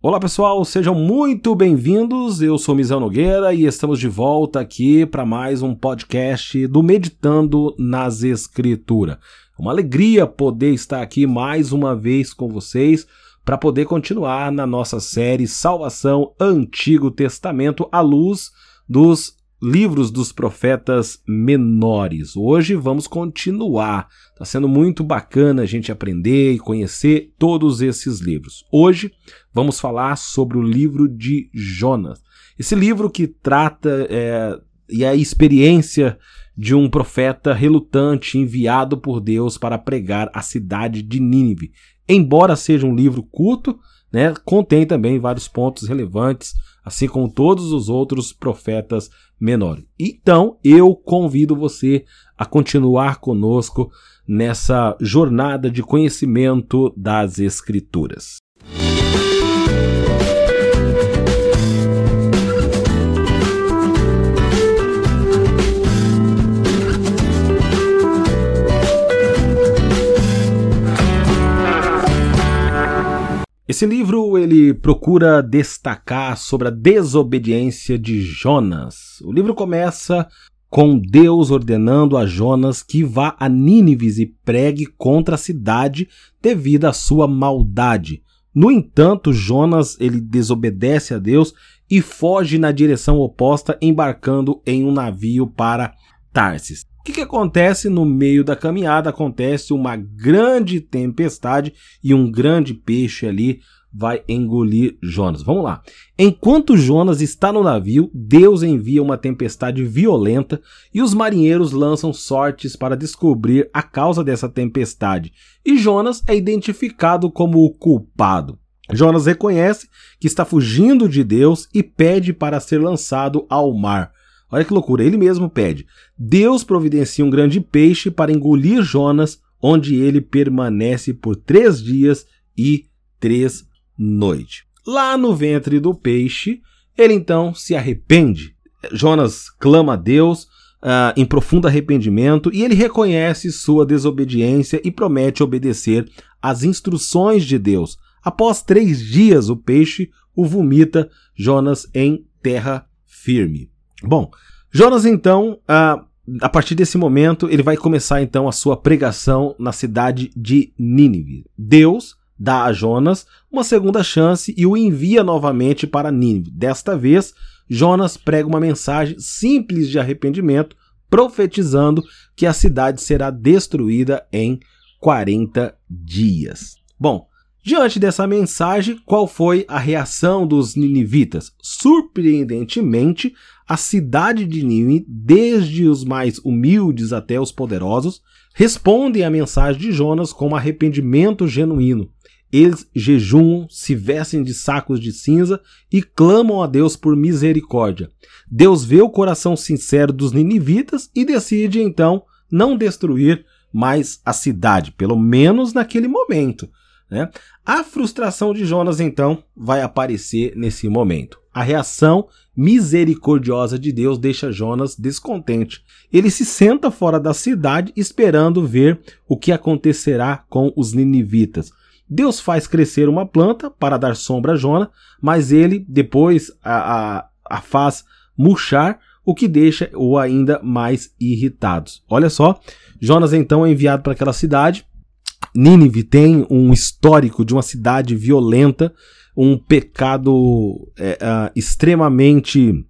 Olá pessoal, sejam muito bem-vindos. Eu sou Misão Nogueira e estamos de volta aqui para mais um podcast do Meditando nas Escrituras. Uma alegria poder estar aqui mais uma vez com vocês para poder continuar na nossa série Salvação Antigo Testamento à luz dos livros dos profetas menores. Hoje vamos continuar. Está sendo muito bacana a gente aprender e conhecer todos esses livros. Hoje vamos falar sobre o livro de Jonas. Esse livro que trata é, e a experiência de um profeta relutante enviado por Deus para pregar a cidade de Nínive. Embora seja um livro curto, né, contém também vários pontos relevantes, assim como todos os outros profetas menores. Então, eu convido você a continuar conosco nessa jornada de conhecimento das Escrituras. Esse livro ele procura destacar sobre a desobediência de Jonas. O livro começa com Deus ordenando a Jonas que vá a Nínives e pregue contra a cidade devido à sua maldade. No entanto, Jonas ele desobedece a Deus e foge na direção oposta, embarcando em um navio para Tarsis que, que acontece no meio da caminhada? Acontece uma grande tempestade e um grande peixe ali vai engolir Jonas. Vamos lá. Enquanto Jonas está no navio, Deus envia uma tempestade violenta e os marinheiros lançam sortes para descobrir a causa dessa tempestade. E Jonas é identificado como o culpado. Jonas reconhece que está fugindo de Deus e pede para ser lançado ao mar. Olha que loucura, ele mesmo pede. Deus providencia um grande peixe para engolir Jonas, onde ele permanece por três dias e três noites. Lá no ventre do peixe, ele então se arrepende. Jonas clama a Deus uh, em profundo arrependimento e ele reconhece sua desobediência e promete obedecer às instruções de Deus. Após três dias, o peixe o vomita Jonas em terra firme. Bom, Jonas então, a, a partir desse momento, ele vai começar então a sua pregação na cidade de Nínive. Deus dá a Jonas uma segunda chance e o envia novamente para Nínive. Desta vez, Jonas prega uma mensagem simples de arrependimento, profetizando que a cidade será destruída em 40 dias. Bom, Diante dessa mensagem, qual foi a reação dos ninivitas? Surpreendentemente, a cidade de Nínive, desde os mais humildes até os poderosos, respondem à mensagem de Jonas com um arrependimento genuíno. Eles jejuam, se vestem de sacos de cinza e clamam a Deus por misericórdia. Deus vê o coração sincero dos ninivitas e decide então não destruir mais a cidade, pelo menos naquele momento. Né? A frustração de Jonas, então, vai aparecer nesse momento. A reação misericordiosa de Deus deixa Jonas descontente. Ele se senta fora da cidade esperando ver o que acontecerá com os ninivitas. Deus faz crescer uma planta para dar sombra a Jonas, mas ele depois a, a, a faz murchar, o que deixa o ainda mais irritados. Olha só, Jonas então é enviado para aquela cidade Nínive tem um histórico de uma cidade violenta, um pecado é, uh, extremamente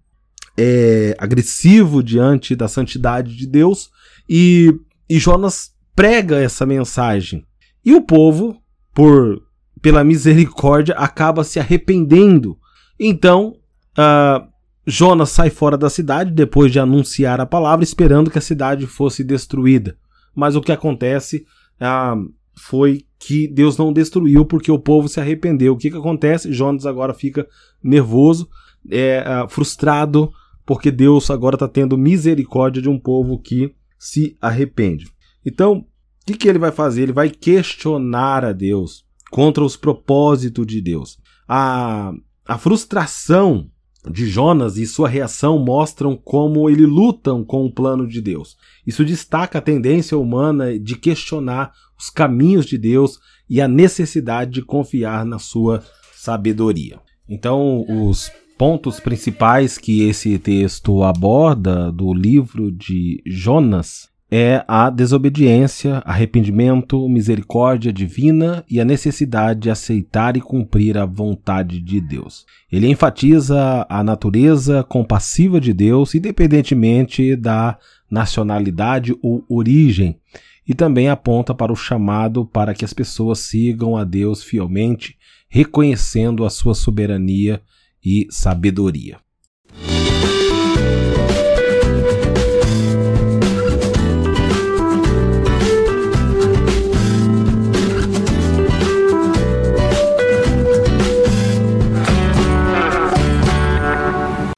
é, agressivo diante da santidade de Deus, e, e Jonas prega essa mensagem. E o povo, por pela misericórdia, acaba se arrependendo. Então, uh, Jonas sai fora da cidade depois de anunciar a palavra, esperando que a cidade fosse destruída. Mas o que acontece? Uh, foi que Deus não destruiu porque o povo se arrependeu. O que, que acontece? Jonas agora fica nervoso, é, uh, frustrado, porque Deus agora está tendo misericórdia de um povo que se arrepende. Então, o que, que ele vai fazer? Ele vai questionar a Deus contra os propósitos de Deus. A, a frustração de Jonas e sua reação mostram como ele lutam com o plano de Deus. Isso destaca a tendência humana de questionar os caminhos de Deus e a necessidade de confiar na sua sabedoria. Então, os pontos principais que esse texto aborda do livro de Jonas é a desobediência, arrependimento, misericórdia divina e a necessidade de aceitar e cumprir a vontade de Deus. Ele enfatiza a natureza compassiva de Deus, independentemente da nacionalidade ou origem, e também aponta para o chamado para que as pessoas sigam a Deus fielmente, reconhecendo a sua soberania e sabedoria.